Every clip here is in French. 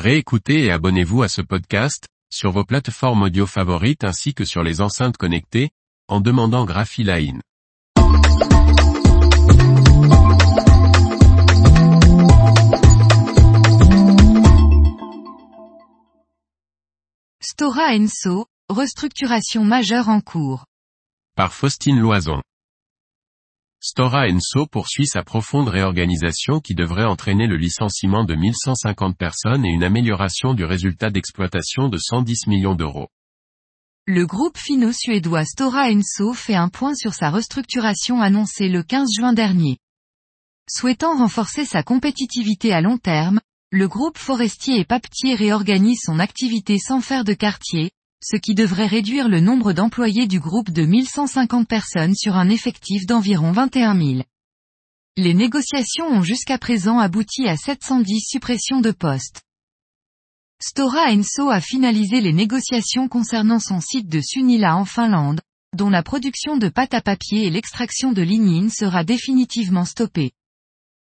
Réécoutez et abonnez-vous à ce podcast, sur vos plateformes audio favorites ainsi que sur les enceintes connectées, en demandant Graphiline. Stora Enso, restructuration majeure en cours. Par Faustine Loison. Stora Enso poursuit sa profonde réorganisation qui devrait entraîner le licenciement de 1150 personnes et une amélioration du résultat d'exploitation de 110 millions d'euros. Le groupe finno-suédois Stora Enso fait un point sur sa restructuration annoncée le 15 juin dernier. Souhaitant renforcer sa compétitivité à long terme, le groupe forestier et papetier réorganise son activité sans faire de quartier, ce qui devrait réduire le nombre d'employés du groupe de 1150 personnes sur un effectif d'environ 21 000. Les négociations ont jusqu'à présent abouti à 710 suppressions de postes. Stora Enso a finalisé les négociations concernant son site de Sunila en Finlande, dont la production de pâte à papier et l'extraction de lignine sera définitivement stoppée.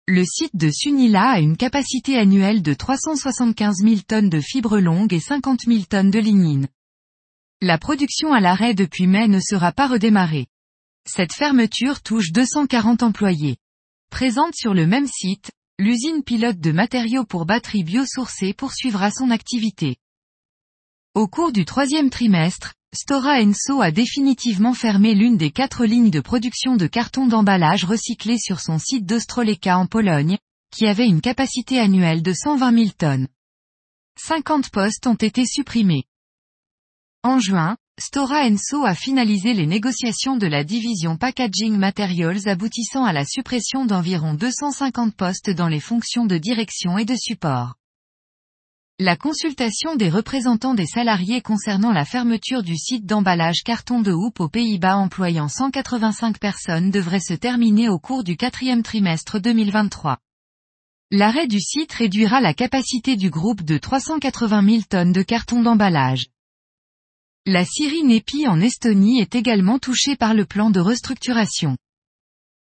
Le site de Sunila a une capacité annuelle de 375 000 tonnes de fibres longues et 50 000 tonnes de lignine. La production à l'arrêt depuis mai ne sera pas redémarrée. Cette fermeture touche 240 employés. Présente sur le même site, l'usine pilote de matériaux pour batteries biosourcées poursuivra son activité. Au cours du troisième trimestre, Stora Enso a définitivement fermé l'une des quatre lignes de production de carton d'emballage recyclé sur son site d'Ostroleka en Pologne, qui avait une capacité annuelle de 120 000 tonnes. 50 postes ont été supprimés. En juin, Stora Enso a finalisé les négociations de la division Packaging Materials aboutissant à la suppression d'environ 250 postes dans les fonctions de direction et de support. La consultation des représentants des salariés concernant la fermeture du site d'emballage carton de houppe aux Pays-Bas employant 185 personnes devrait se terminer au cours du quatrième trimestre 2023. L'arrêt du site réduira la capacité du groupe de 380 000 tonnes de carton d'emballage. La Syrie Nepi en Estonie est également touchée par le plan de restructuration.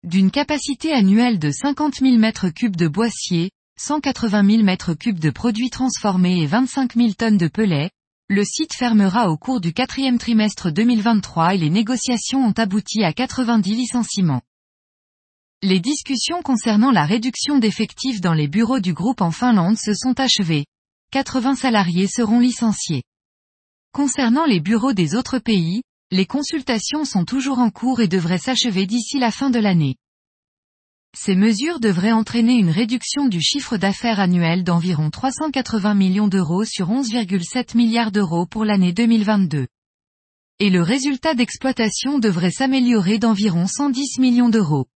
D'une capacité annuelle de 50 000 m3 de boissier, 180 000 m3 de produits transformés et 25 000 tonnes de pellets, le site fermera au cours du quatrième trimestre 2023 et les négociations ont abouti à 90 licenciements. Les discussions concernant la réduction d'effectifs dans les bureaux du groupe en Finlande se sont achevées. 80 salariés seront licenciés. Concernant les bureaux des autres pays, les consultations sont toujours en cours et devraient s'achever d'ici la fin de l'année. Ces mesures devraient entraîner une réduction du chiffre d'affaires annuel d'environ 380 millions d'euros sur 11,7 milliards d'euros pour l'année 2022. Et le résultat d'exploitation devrait s'améliorer d'environ 110 millions d'euros.